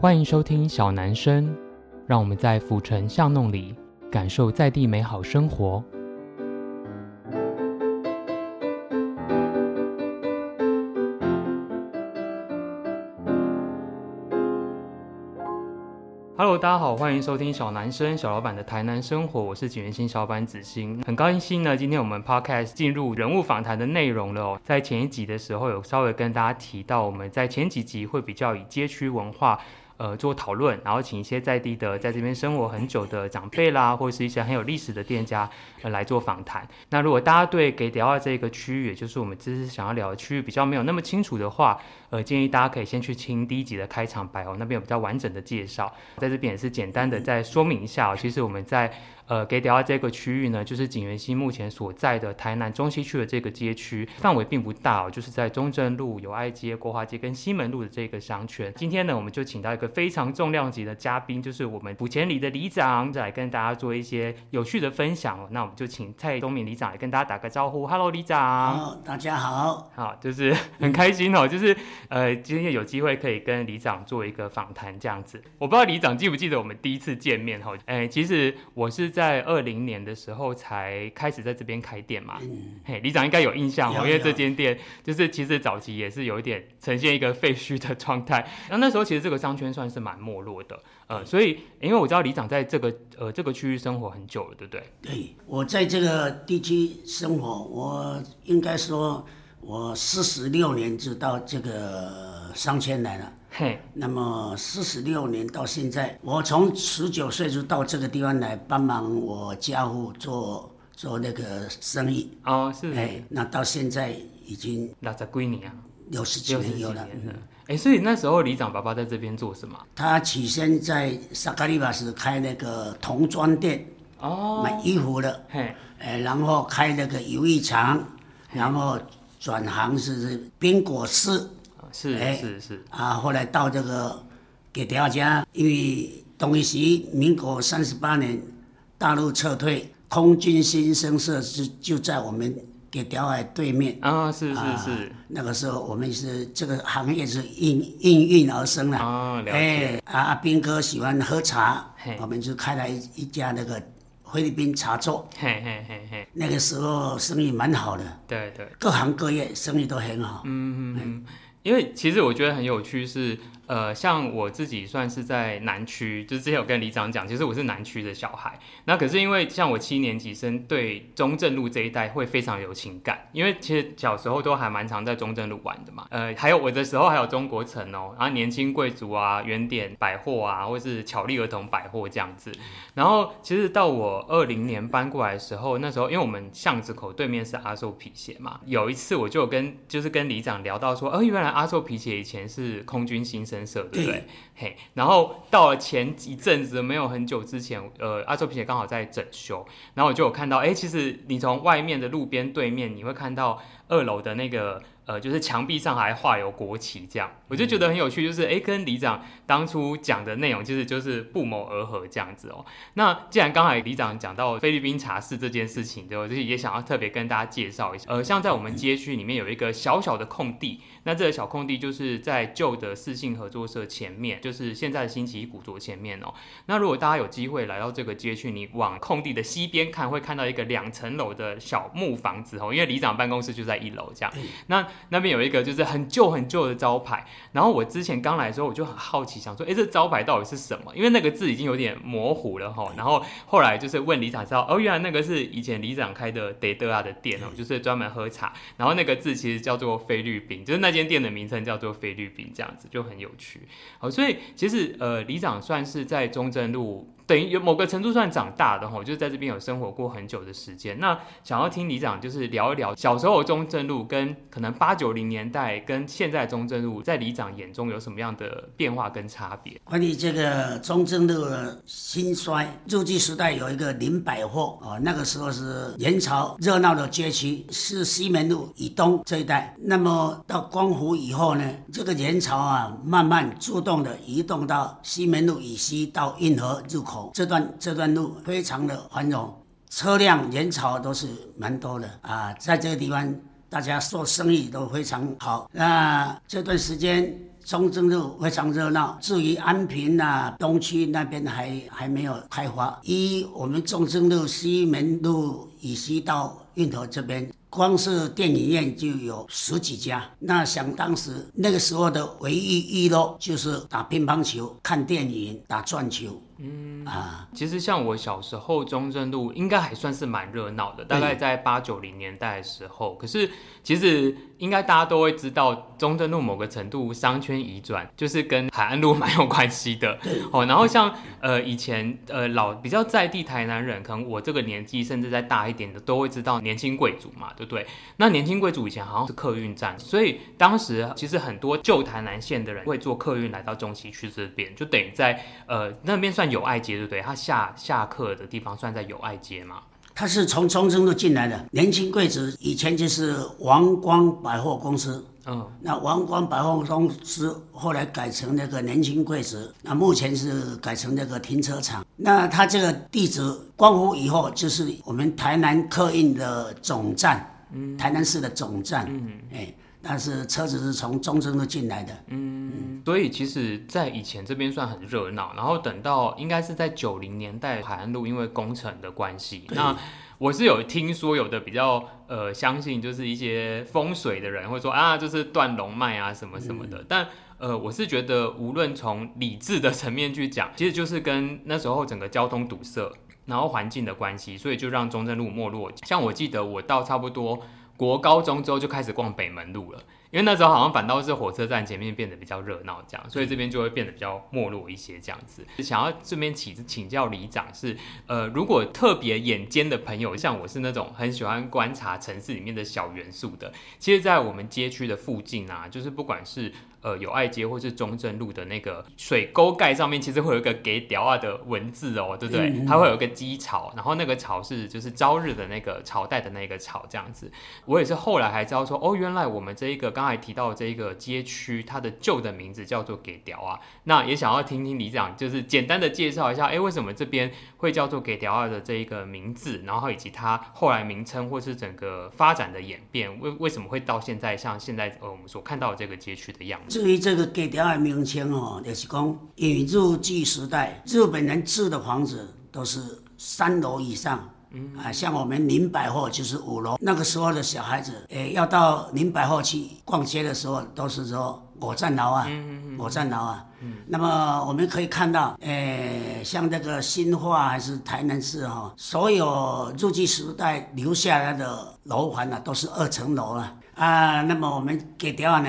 欢迎收听小男生，让我们在府城巷弄里感受在地美好生活。Hello，大家好，欢迎收听小男生小老板的台南生活，我是景元新小老板子欣，很高兴呢，今天我们 Podcast 进入人物访谈的内容了哦。在前一集的时候，有稍微跟大家提到，我们在前几集会比较以街区文化。呃，做讨论，然后请一些在地的，在这边生活很久的长辈啦，或者是一些很有历史的店家，呃，来做访谈。那如果大家对给迪奥这个区域，也就是我们这次想要聊的区域比较没有那么清楚的话，呃，建议大家可以先去听第一集的开场白哦，那边有比较完整的介绍。在这边也是简单的再说明一下哦，其实我们在。呃，给迪奥这个区域呢，就是锦源兴目前所在的台南中西区的这个街区，范围并不大哦，就是在中正路、友爱街、国华街跟西门路的这个商圈。今天呢，我们就请到一个非常重量级的嘉宾，就是我们府前里的里长，来跟大家做一些有趣的分享哦。那我们就请蔡东敏里长来跟大家打个招呼，Hello，里长。好，大家好。好，就是 很开心哦，就是呃，今天有机会可以跟里长做一个访谈这样子。我不知道里长记不记得我们第一次见面哈？哎，其实我是。在二零年的时候才开始在这边开店嘛，嗯、嘿，里长应该有印象哦，因为这间店就是其实早期也是有一点呈现一个废墟的状态。那那时候其实这个商圈算是蛮没落的，呃，所以因为我知道李长在这个呃这个区域生活很久了，对不对？对，我在这个地区生活，我应该说我四十六年就到这个商圈来了。嘿，那么四十六年到现在，我从十九岁就到这个地方来帮忙我家父做做那个生意。哦，是。哎，那到现在已经六十几年啊，六十几年有了。哎，所以那时候里长爸爸在这边做什么？他起先在萨卡利巴斯开那个童装店，哦，买衣服的。嘿，哎，然后开那个游艺场，然后转行是冰果室。是是是，是。啊，后来到这个给迪奥家，因为同一时民国三十八年大陆撤退，空军新生社就就在我们给迪海对面。啊，是是是、啊，那个时候我们是这个行业是应应运而生的啊，了解。哎，啊阿兵哥喜欢喝茶，我们就开了一一家那个菲律宾茶座，嘿嘿嘿嘿，那个时候生意蛮好的，对对，各行各业生意都很好，嗯嗯嗯。因为其实我觉得很有趣是，呃，像我自己算是在南区，就是之前有跟里长讲，其实我是南区的小孩。那可是因为像我七年级生，对中正路这一带会非常有情感，因为其实小时候都还蛮常在中正路玩的嘛。呃，还有我的时候还有中国城哦，然后年轻贵族啊、原点百货啊，或是巧丽儿童百货这样子。然后其实到我二零年搬过来的时候，那时候因为我们巷子口对面是阿寿皮鞋嘛，有一次我就跟就是跟里长聊到说，呃，原来阿寿皮鞋以前是空军新生社，对不对？嘿，然后到了前一阵子，没有很久之前，呃，阿寿皮鞋刚好在整修，然后我就有看到，哎，其实你从外面的路边对面，你会看到二楼的那个。呃，就是墙壁上还画有国旗，这样我就觉得很有趣。就是哎，跟里长当初讲的内容，其实就是不谋而合这样子哦。那既然刚才里长讲到菲律宾茶室这件事情，对，我就是也想要特别跟大家介绍一下。呃，像在我们街区里面有一个小小的空地，那这个小空地就是在旧的四信合作社前面，就是现在的新奇古着前面哦。那如果大家有机会来到这个街区，你往空地的西边看，会看到一个两层楼的小木房子哦，因为里长办公室就在一楼这样。那那边有一个就是很旧很旧的招牌，然后我之前刚来的时候我就很好奇，想说，哎，这招牌到底是什么？因为那个字已经有点模糊了哈。然后后来就是问里长知道，哦，原来那个是以前里长开的德德啊的店哦，就是专门喝茶。然后那个字其实叫做菲律宾，就是那间店的名称叫做菲律宾，这样子就很有趣。好，所以其实呃，里长算是在中正路。等于有某个程度算长大的哈，就在这边有生活过很久的时间。那想要听里长就是聊一聊小时候的中正路跟可能八九零年代跟现在中正路，在里长眼中有什么样的变化跟差别？关于这个中正路的兴衰，日据时代有一个林百货哦，那个时候是元朝热闹的街区，是西门路以东这一带。那么到光复以后呢，这个元朝啊，慢慢主动的移动到西门路以西到运河入口。这段这段路非常的繁荣，车辆人潮都是蛮多的啊，在这个地方大家做生意都非常好。那这段时间中正路非常热闹。至于安平啊，东区那边还还没有开发。一我们中正路、西门路以西到运头这边。光是电影院就有十几家，那想当时那个时候的唯一娱乐就是打乒乓球、看电影、打转球。嗯啊，其实像我小时候，中正路应该还算是蛮热闹的，大概在八九零年代的时候。可是其实应该大家都会知道，中正路某个程度商圈移转，就是跟海岸路 蛮有关系的。哦，然后像呃以前呃老比较在地台南人，可能我这个年纪甚至在大一点的，都会知道年轻贵族嘛，对不对？那年轻贵族以前好像是客运站，所以当时其实很多旧台南县的人会坐客运来到中西区这边，就等于在呃那边算。友爱街对不对？他下下课的地方算在友爱街嘛？他是从中正路进来的。年轻贵族以前就是王光百货公司，嗯，那王光百货公司后来改成那个年轻贵族，那目前是改成那个停车场。那它这个地址光复以后，就是我们台南客运的总站，嗯，台南市的总站，嗯，哎。但是车子是从中正路进来的，嗯，嗯，所以其实，在以前这边算很热闹，然后等到应该是在九零年代海岸路因为工程的关系，那我是有听说有的比较呃相信就是一些风水的人会说啊，就是断龙脉啊什么什么的，嗯、但呃我是觉得无论从理智的层面去讲，其实就是跟那时候整个交通堵塞，然后环境的关系，所以就让中正路没落。像我记得我到差不多。国高中之后就开始逛北门路了，因为那时候好像反倒是火车站前面变得比较热闹，这样，所以这边就会变得比较没落一些这样子。想要这边请请教里长是，呃，如果特别眼尖的朋友，像我是那种很喜欢观察城市里面的小元素的，其实，在我们街区的附近啊，就是不管是。呃，友爱街或是中正路的那个水沟盖上面，其实会有一个给屌啊的文字哦，对不对？它会有一个鸡巢，然后那个巢是就是朝日的那个朝代的那个朝这样子。我也是后来还知道说，哦，原来我们这一个刚才提到的这一个街区，它的旧的名字叫做给屌啊。那也想要听听里长，就是简单的介绍一下，哎，为什么这边会叫做给屌啊的这一个名字，然后以及它后来名称或是整个发展的演变，为为什么会到现在像现在呃我们所看到的这个街区的样子？至于这个给条的名称哦，就是讲，因为日据时代，日本人住的房子都是三楼以上，嗯啊，像我们林百货就是五楼。那个时候的小孩子，诶，要到林百货去逛街的时候，都是说我站楼啊，我站楼啊。嗯，那么我们可以看到，诶，像这个新化还是台南市哈，所有入据时代留下来的楼盘呢，都是二层楼了啊。那么我们给条呢？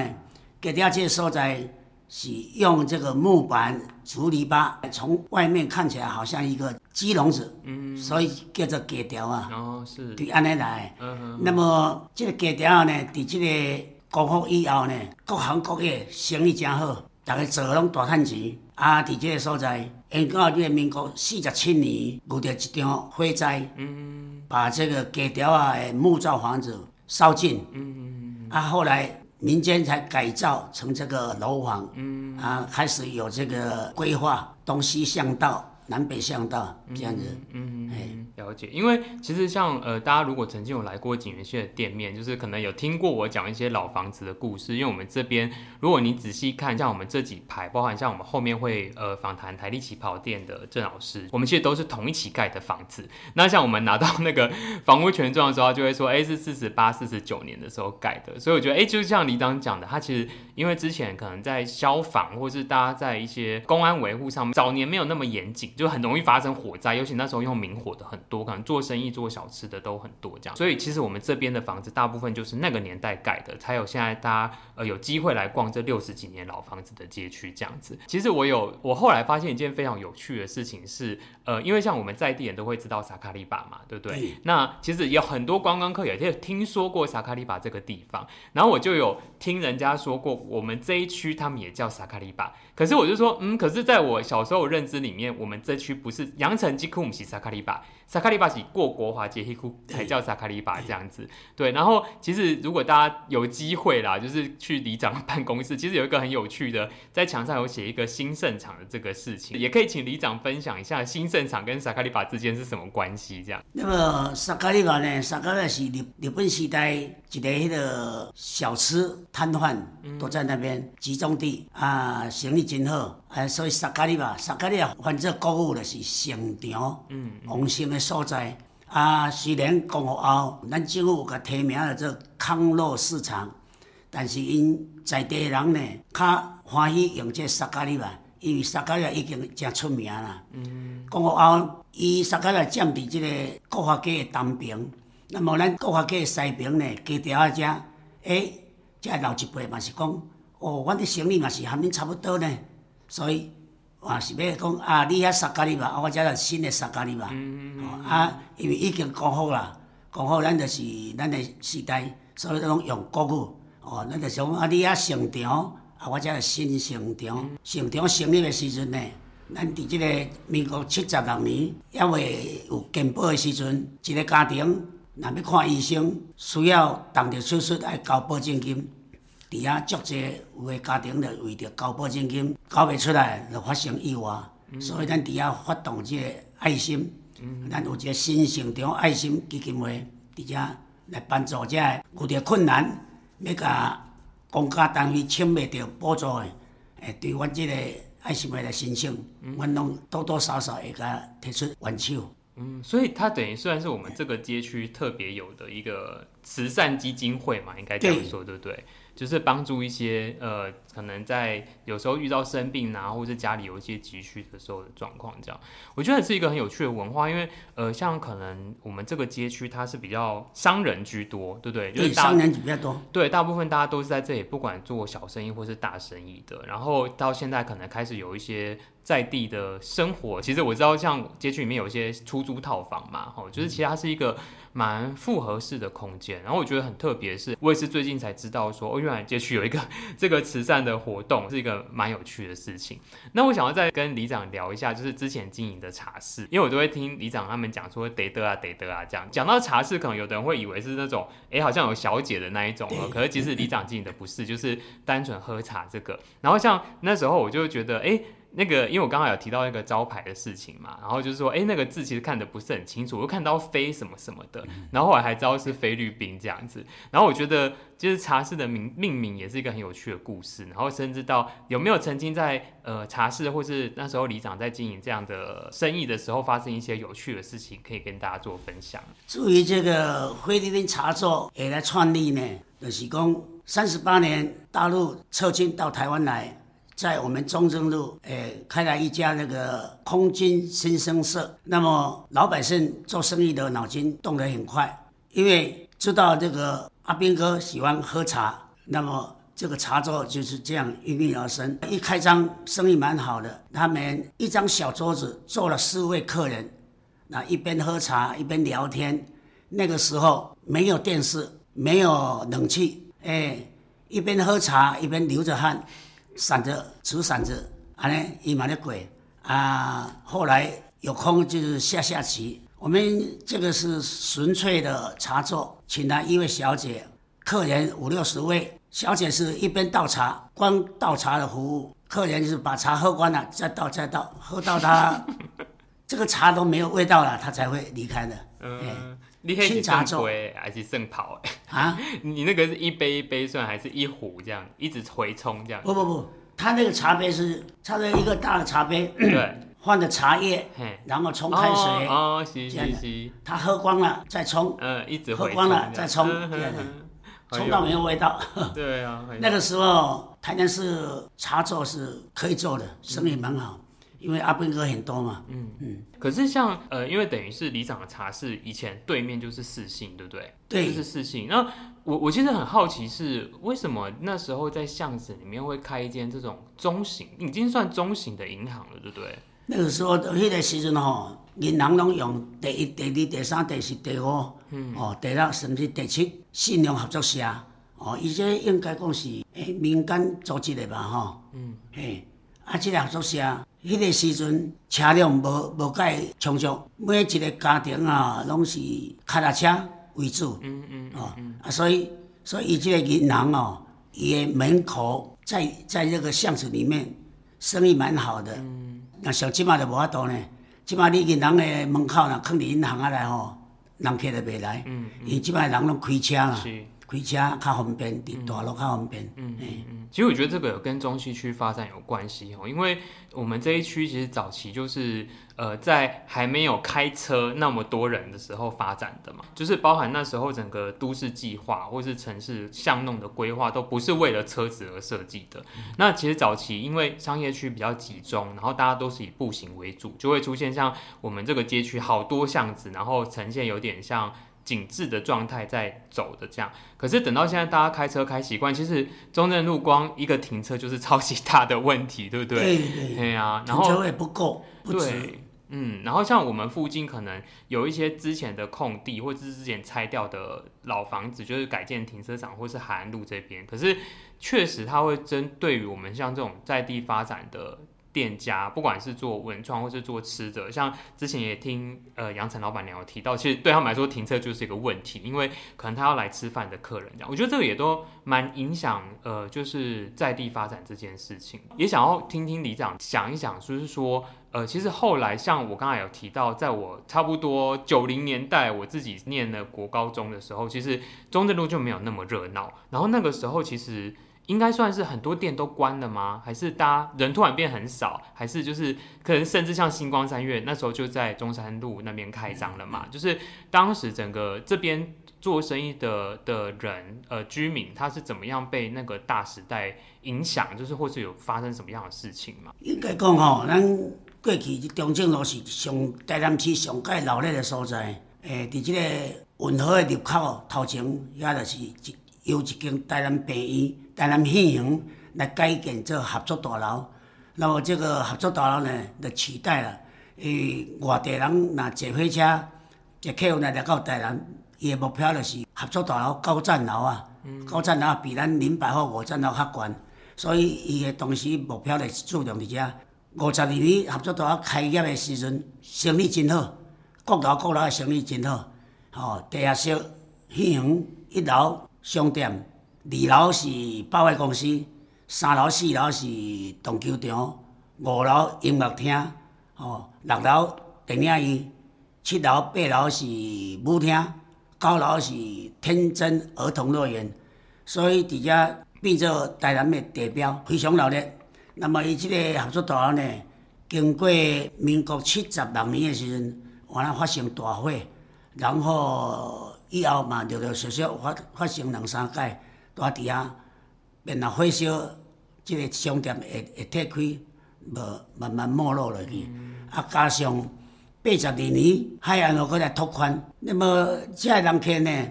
给大家介绍在是用这个木板、竹篱笆，从外面看起来好像一个鸡笼子，嗯，所以叫做给条啊。哦，是。对，安尼来。嗯嗯。那么这个给条呢，在这个光复以后呢，各行各业生意真好，大家做拢大赚钱。啊，伫这个所在，因到这个民国四十七年，遇到一场火灾，嗯，把这个给条啊的木造房子烧尽，嗯嗯。啊，后来。民间才改造成这个楼房，嗯啊，开始有这个规划，东西向道。南北向道这样子，嗯，嗯，了解。因为其实像呃，大家如果曾经有来过景元县的店面，就是可能有听过我讲一些老房子的故事。因为我们这边，如果你仔细看，像我们这几排，包含像我们后面会呃访谈台力旗袍店的郑老师，我们其实都是同一期盖的房子。那像我们拿到那个房屋权状的时候，就会说，哎，是四十八、四十九年的时候盖的。所以我觉得，哎，就像李长讲的，他其实因为之前可能在消防或是大家在一些公安维护上面，早年没有那么严谨。就很容易发生火灾，尤其那时候用明火的很多，可能做生意做小吃的都很多这样。所以其实我们这边的房子大部分就是那个年代盖的，才有现在大家呃有机会来逛这六十几年老房子的街区这样子。其实我有我后来发现一件非常有趣的事情是，呃，因为像我们在地人都会知道萨卡利巴嘛，对不对？对。那其实有很多观光客也就听说过萨卡利巴这个地方，然后我就有听人家说过，我们这一区他们也叫萨卡利巴。可是我就说，嗯，可是在我小时候认知里面，我们这区不是羊城吉库姆西萨卡利巴，萨卡利巴是过国华街区才叫萨卡利巴这样子。对，然后其实如果大家有机会啦，就是去里长办公室，其实有一个很有趣的，在墙上有写一个新盛场的这个事情，也可以请里长分享一下新盛场跟萨卡利巴之间是什么关系这样。那么萨卡利巴呢？萨卡利巴是日日本时代一个迄个小吃摊贩都在那边集中地啊，生意真好。哎，所以萨卡利吧，萨卡利啊反正国语就是城墙，嗯，旺盛的所在。啊，虽然光复后，咱政府有甲提名了做康乐市场，但是因在地人呢，较欢喜用这萨卡利吧，因为萨卡利已经真出名啦。嗯，光复后，伊萨卡利占伫即个国华街的东边，那么咱国华街的西边呢，街条啊遮，诶，遮老一辈嘛是讲，哦，阮的生意嘛是和恁差不多呢，所以。我，是要讲啊，你遐萨卡利巴，啊，我遮个新的萨卡利巴，嗯嗯哦，啊，因为已经讲好啦，讲好咱就是咱的时代，所以拢用国语，哦，咱就想啊，你遐成长，啊，我遮个新成长，成长成立的时阵呢，咱伫即个民国七十六年，还未有健保的时阵，一个家庭若要看医生，需要动着手术爱交保证金。伫遐足济有诶家庭着为着交保证金交袂出来，就发生意外，嗯、所以咱伫遐发动即个爱心，咱、嗯、有一个新城墙爱心基金会伫遮来帮助这个有着困难要甲公家单位抢袂着补助诶，诶，对阮即个爱心会来申请，阮拢、嗯、多多少少会甲提出援手。嗯，所以它等于算是我们这个街区特别有的一个慈善基金会嘛，应该这样说，对不对？就是帮助一些呃，可能在有时候遇到生病啊，或者家里有一些急需的时候的状况，这样，我觉得是一个很有趣的文化，因为呃，像可能我们这个街区它是比较商人居多，对不对？就是商人比较多。对，大部分大家都是在这里，不管做小生意或是大生意的，然后到现在可能开始有一些在地的生活。其实我知道，像街区里面有一些出租套房嘛，哈，就是其实它是一个。蛮复合式的空间，然后我觉得很特别，是我也是最近才知道说，哦，原来街区有一个 这个慈善的活动，是一个蛮有趣的事情。那我想要再跟里长聊一下，就是之前经营的茶室，因为我都会听里长他们讲说得得啊得得啊这样。讲到茶室，可能有的人会以为是那种，哎，好像有小姐的那一种哦，可是其实里长经营的不是，就是单纯喝茶这个。然后像那时候我就觉得，哎。那个，因为我刚刚有提到那个招牌的事情嘛，然后就是说，哎，那个字其实看的不是很清楚，我看到菲什么什么的，然后后来还知道是菲律宾这样子，然后我觉得就是茶室的名命名也是一个很有趣的故事，然后甚至到有没有曾经在呃茶室或是那时候里长在经营这样的生意的时候发生一些有趣的事情，可以跟大家做分享。至于这个菲律宾茶座也来创立呢，就是讲三十八年大陆撤军到台湾来。在我们中正路，诶，开了一家那个空军新生社。那么老百姓做生意的脑筋动得很快，因为知道这个阿兵哥喜欢喝茶，那么这个茶座就是这样应运而生。一开张生意蛮好的，他们一张小桌子坐了四位客人，那一边喝茶一边聊天。那个时候没有电视，没有冷气，诶，一边喝茶一边流着汗。闪着，持闪着，安尼伊嘛咧过啊。后来有空就是下下棋。我们这个是纯粹的茶座，请来一位小姐，客人五六十位。小姐是一边倒茶，光倒茶的服务，客人就是把茶喝光了，再倒再倒，喝到他 这个茶都没有味道了，他才会离开的。嗯。你可以清茶做还是盛泡？啊？你那个是一杯一杯算，还是一壶这样一直回冲这样？不不不，他那个茶杯是他的一个大的茶杯，对，换的茶叶，然后冲开水，哦，是是是，他喝光了再冲，嗯，一直喝光了再冲，冲到没有味道。对啊，那个时候台南市茶座是可以做的，生意蛮好。因为阿兵哥很多嘛，嗯嗯，可是像呃，因为等于是里长的茶室，以前对面就是四信，对不对？对，就是四信。那我我其实很好奇是为什么那时候在巷子里面会开一间这种中型，已经算中型的银行了，对不对？那个时候的那个时阵吼，银行拢用第一、第二、第三、第四、第五，嗯，哦，第六甚至第七信用合作社，哦，伊这应该讲是诶民间组织的吧，吼，嗯，嘿，啊，这个合作社。迄个时阵车辆无无介充足，每一个家庭啊，拢是脚踏车为主。嗯嗯，嗯。哦，啊，所以所以伊即个银行哦，伊的门口在在这个巷子里面，生意蛮好的。嗯。那像即马就无法度呢，即马你银行的门口若放伫银行啊来吼，人客就袂来。嗯。因为即马人拢开车啦。是。开车较方便，伫大路较方便。嗯嗯嗯。其实我觉得这个跟中西区发展有关系哦，因为我们这一区其实早期就是呃在还没有开车那么多人的时候发展的嘛，就是包含那时候整个都市计划或是城市巷弄的规划都不是为了车子而设计的。嗯。那其实早期因为商业区比较集中，然后大家都是以步行为主，就会出现像我们这个街区好多巷子，然后呈现有点像。紧致的状态在走的这样，可是等到现在大家开车开习惯，其实中正路光一个停车就是超级大的问题，对不对？对对对啊，然后停车位不够，不对，嗯，然后像我们附近可能有一些之前的空地，或者是之前拆掉的老房子，就是改建停车场，或是海岸路这边，可是确实它会针对于我们像这种在地发展的。店家不管是做文创或是做吃的，像之前也听呃杨晨老板娘有提到，其实对他们来说停车就是一个问题，因为可能他要来吃饭的客人这样，我觉得这个也都蛮影响呃就是在地发展这件事情，也想要听听李长想一想，就是说呃其实后来像我刚才有提到，在我差不多九零年代我自己念了国高中的时候，其实中正路就没有那么热闹，然后那个时候其实。应该算是很多店都关了吗？还是大家人突然变很少？还是就是可能甚至像星光三月那时候就在中山路那边开张了嘛？就是当时整个这边做生意的的人呃居民，他是怎么样被那个大时代影响？就是或是有发生什么样的事情吗？应该讲吼，咱过去中正路是上台南市上盖闹热的所在。诶、欸，伫这个运河的入口头前，也就是一有一间台南病院。台南县城来改建做合作大楼，那么这个合作大楼呢，就取代了。诶，外地人若坐火车，坐客运来来到台南，伊的目标就是合作大楼高站楼啊。嗯、高站楼比咱林百货五站楼较悬，所以伊的当时目标就是注重伫遮。五十二年合作大楼开业的时阵，生意真好，各楼各楼的生意真好。吼，地下室县城一楼商店。二楼是百货公司，三楼、四楼是荡球场，五楼音乐厅，哦，六楼电影院，七楼、八楼是舞厅，九楼是天真儿童乐园，所以伫遮变做台南的地标，非常热闹。那么伊即个合作大楼呢，经过民国七十六年的时阵，完了发生大火，然后以后嘛，陆陆续续发发生两三届。大底下变了火烧，即个商店会会退开，无慢慢没落落去。啊，加上八十二年海岸路搁来拓宽，那么即个人客呢，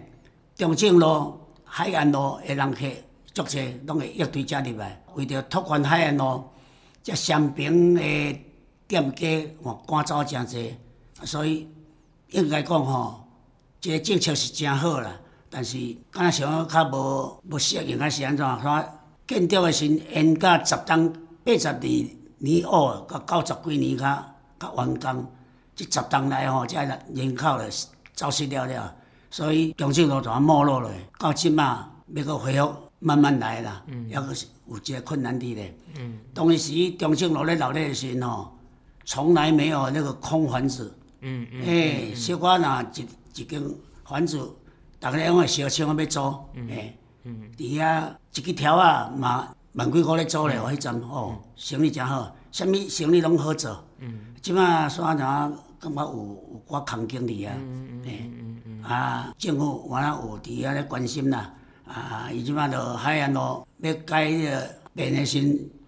中正路、海岸路的人客足侪，拢会一堆加入来。为着拓宽海岸路，这商平的店家哦赶走诚侪，所以应该讲吼，这个政策是真好啦。但是，敢若想较无无适应，还是安怎？说建筑诶时延到十栋八十二年后，到九十几年较较完工，即十栋内吼，这人口咧走失了了，所以中正路就啊没落了。到即嘛要搁恢复，慢慢来啦，抑搁是有一个困难伫咧。嗯。当时中正路咧闹热的时吼，从来没有那个空房子。嗯嗯。诶，小可若一一间房子。大家拢会小厂要租，诶，伫遐一支条啊嘛万几箍咧租咧，迄阵哦，生意真好，啥物生意拢好做。嗯即摆煞怎感觉有有寡空间伫啊？诶，啊，政府完了有伫遐咧关心啦，啊，伊即摆着海岸路要改迄个变的时，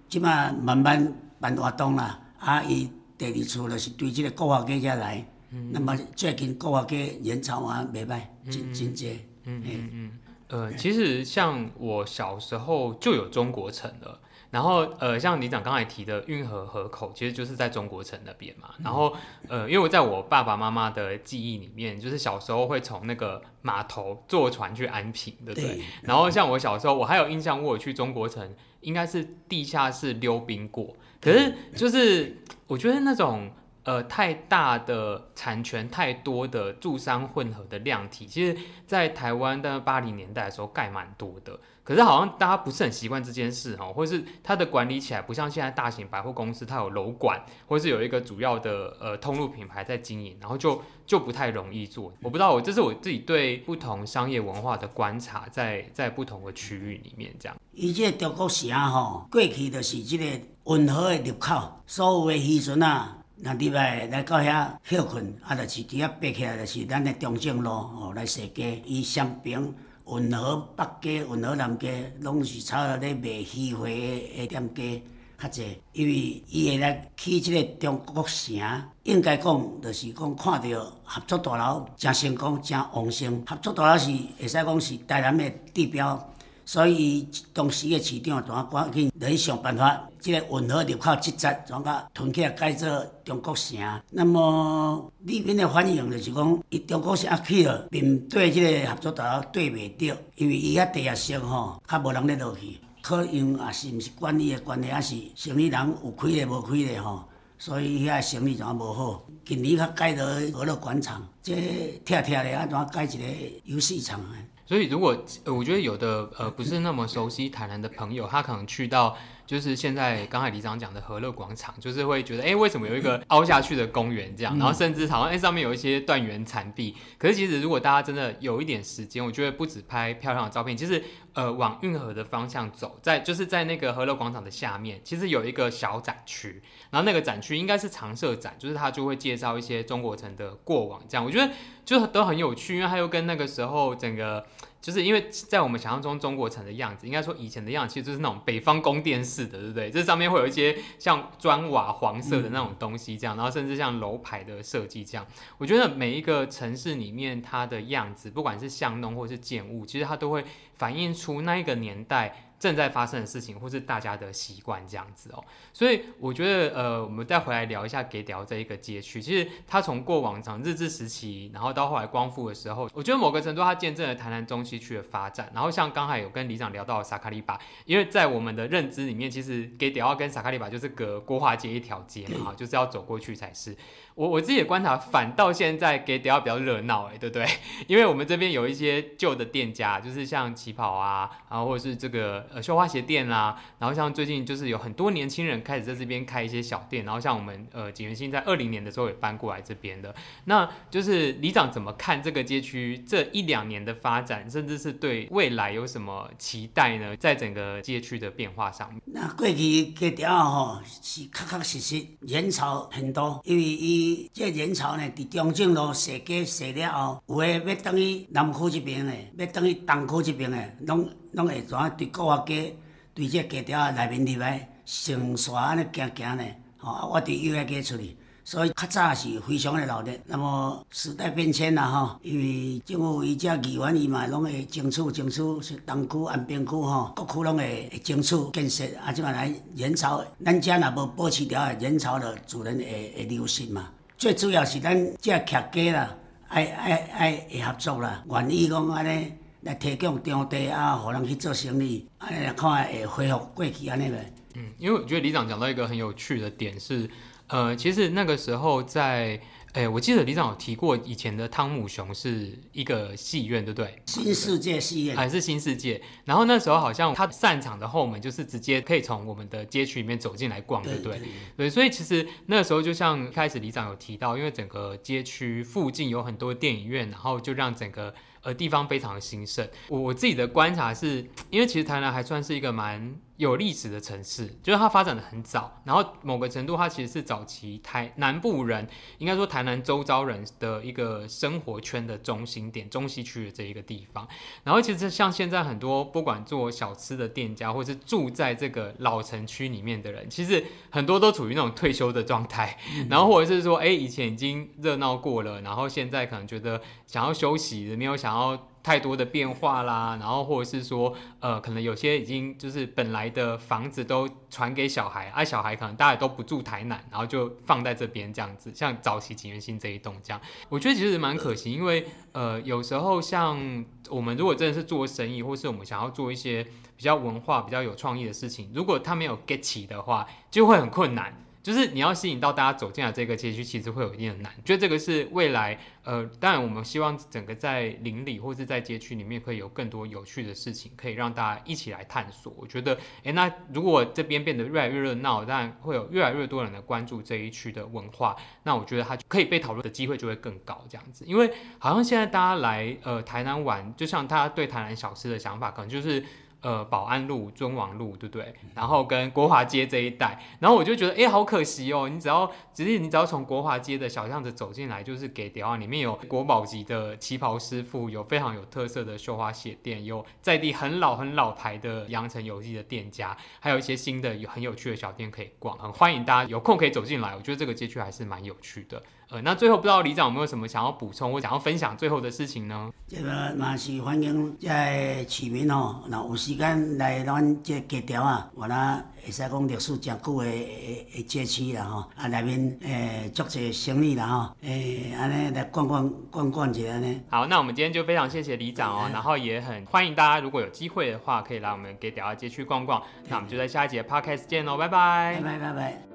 即摆慢慢办活动啦。啊，伊第二处就是对即个国华街遮来。嗯，那么最近国华街人潮啊，袂歹，真真济。嗯嗯嗯。呃，其实像我小时候就有中国城了，然后呃，像李长刚才提的运河河口，其实就是在中国城那边嘛。然后呃，因为我在我爸爸妈妈的记忆里面，就是小时候会从那个码头坐船去安平，对不对？对。然后像我小时候，我还有印象，我有去中国城，应该是地下室溜冰过。可是就是我觉得那种。呃，太大的产权，太多的住商混合的量体，其实，在台湾的八零年代的时候盖蛮多的。可是好像大家不是很习惯这件事哦，或是它的管理起来不像现在大型百货公司，它有楼管，或是有一个主要的呃通路品牌在经营，然后就就不太容易做。我不知道，我这是我自己对不同商业文化的观察在，在不同的区域里面这样。以前中国城吼，过去就是这个运河的入口，所有的渔船啊。那入来来到遐休困，啊，就是伫遐爬起来，就是咱的中正路哦，来踅街。伊双边运河北街、运河南街，拢是差不多咧卖鱼货的店家较济。因为伊会来去即个中国城，应该讲就是讲看到合作大楼诚成功、诚旺盛。合作大楼是会使讲是台南的地标。所以当时的市长怎啊赶紧来想办法，这个运河入口这节怎啊囤起来改做中国城。那么里面的反应就是讲，伊中国城去了，面对这个合作大楼对袂着，因为伊遐地下室吼，较无人咧落去，可能也是毋是管理的关系，还是生意人有开的无开的吼，所以遐生意怎啊无好。今年较改到娱乐广场，这拆拆咧啊怎啊改一个游戏场。所以，如果，我觉得有的呃，不是那么熟悉台南的朋友，他可能去到。就是现在刚才李长讲的和乐广场，就是会觉得，哎、欸，为什么有一个凹下去的公园这样？然后甚至好像哎、欸、上面有一些断垣残壁。可是其实如果大家真的有一点时间，我觉得不止拍漂亮的照片，其实呃往运河的方向走，在就是在那个和乐广场的下面，其实有一个小展区，然后那个展区应该是常设展，就是它就会介绍一些中国城的过往这样。我觉得就都很有趣，因为它又跟那个时候整个。就是因为在我们想象中，中国城的样子，应该说以前的样子，其实就是那种北方宫殿式的，对不对？这上面会有一些像砖瓦黄色的那种东西，这样，然后甚至像楼牌的设计这样。我觉得每一个城市里面它的样子，不管是巷弄或是建物，其实它都会反映出那一个年代。正在发生的事情，或是大家的习惯这样子哦，所以我觉得，呃，我们再回来聊一下给屌这一个街区。其实它从过往从日治时期，然后到后来光复的时候，我觉得某个程度它见证了台南中西区的发展。然后像刚才有跟里长聊到萨卡利巴，因为在我们的认知里面，其实给屌跟萨卡利巴就是隔国华街一条街嘛，就是要走过去才是。我我自己的观察，反倒现在给屌比较热闹，哎，对不对？因为我们这边有一些旧的店家，就是像旗袍啊，然后或者是这个呃绣花鞋店啦、啊，然后像最近就是有很多年轻人开始在这边开一些小店，然后像我们呃景元兴在二零年的时候也搬过来这边的，那就是里长怎么看这个街区这一两年的发展，甚至是对未来有什么期待呢？在整个街区的变化上面，那过去给屌吼是确确实实人潮很多，因为伊。这人潮呢，伫中正路踅街踅了后，有诶要等于南区这边诶，要等于东区这边诶，拢拢会怎啊？伫国华街，伫这街条内面入来，成山安尼行行呢，吼，我伫右下街出去，所以较早是非常的热闹。那么时代变迁啦，吼，因为政府伊遮议员伊嘛，拢会争取争取是东区、安平区吼，各区拢会争取建设，啊，即嘛来人潮，咱遮若无保持条人潮的自然会会流失嘛。最主要是咱遮客家啦，爱爱爱会合作啦，愿意讲安尼来提供场地啊，互人去做生意，安尼来看会恢复过去安尼袂。嗯，因为我觉得李长讲到一个很有趣的点是，呃，其实那个时候在。哎、欸，我记得李长有提过，以前的汤姆熊是一个戏院，对不对？新世界戏院还是新世界？然后那时候好像他散场的后门就是直接可以从我们的街区里面走进来逛，对不对？对，所以其实那个时候就像一开始李长有提到，因为整个街区附近有很多电影院，然后就让整个呃地方非常的兴盛。我我自己的观察是，因为其实台南还算是一个蛮。有历史的城市，就是它发展的很早，然后某个程度，它其实是早期台南部人，应该说台南周遭人的一个生活圈的中心点，中西区的这一个地方。然后其实像现在很多不管做小吃的店家，或是住在这个老城区里面的人，其实很多都处于那种退休的状态，然后或者是说，哎，以前已经热闹过了，然后现在可能觉得想要休息，没有想要。太多的变化啦，然后或者是说，呃，可能有些已经就是本来的房子都传给小孩，啊、小孩可能大家都不住台南，然后就放在这边这样子，像早期锦源兴这一栋这样，我觉得其实蛮可惜，因为呃，有时候像我们如果真的是做生意，或是我们想要做一些比较文化、比较有创意的事情，如果它没有 get 起的话，就会很困难。就是你要吸引到大家走进来这个街区，其实会有一定的难。觉得这个是未来，呃，当然我们希望整个在邻里或是在街区里面，可以有更多有趣的事情，可以让大家一起来探索。我觉得，诶，那如果这边变得越来越热闹，当然会有越来越多人来关注这一区的文化。那我觉得它可以被讨论的机会就会更高，这样子。因为好像现在大家来呃台南玩，就像大家对台南小吃的想法，可能就是。呃，保安路、尊王路，对不对？然后跟国华街这一带，然后我就觉得，哎，好可惜哦。你只要，只是你只要从国华街的小巷子走进来，就是给屌啊，里面有国宝级的旗袍师傅，有非常有特色的绣花鞋店，有在地很老很老牌的羊城有机的店家，还有一些新的有很有趣的小店可以逛，很欢迎大家有空可以走进来。我觉得这个街区还是蛮有趣的。呃，那最后不知道李长有没有什么想要补充或想要分享最后的事情呢？这个嘛是欢迎在市民哦，那有时间来咱这街条啊，我那会使讲历史真久的的街区啦吼，啊内面诶足侪生意啦吼，诶安尼来逛逛逛逛一下呢。好，那我们今天就非常谢谢李长哦，然后也很欢迎大家如果有机会的话，可以来我们给条街区逛逛。那我们就在下一节 Podcast 见喽，拜拜，拜拜拜拜。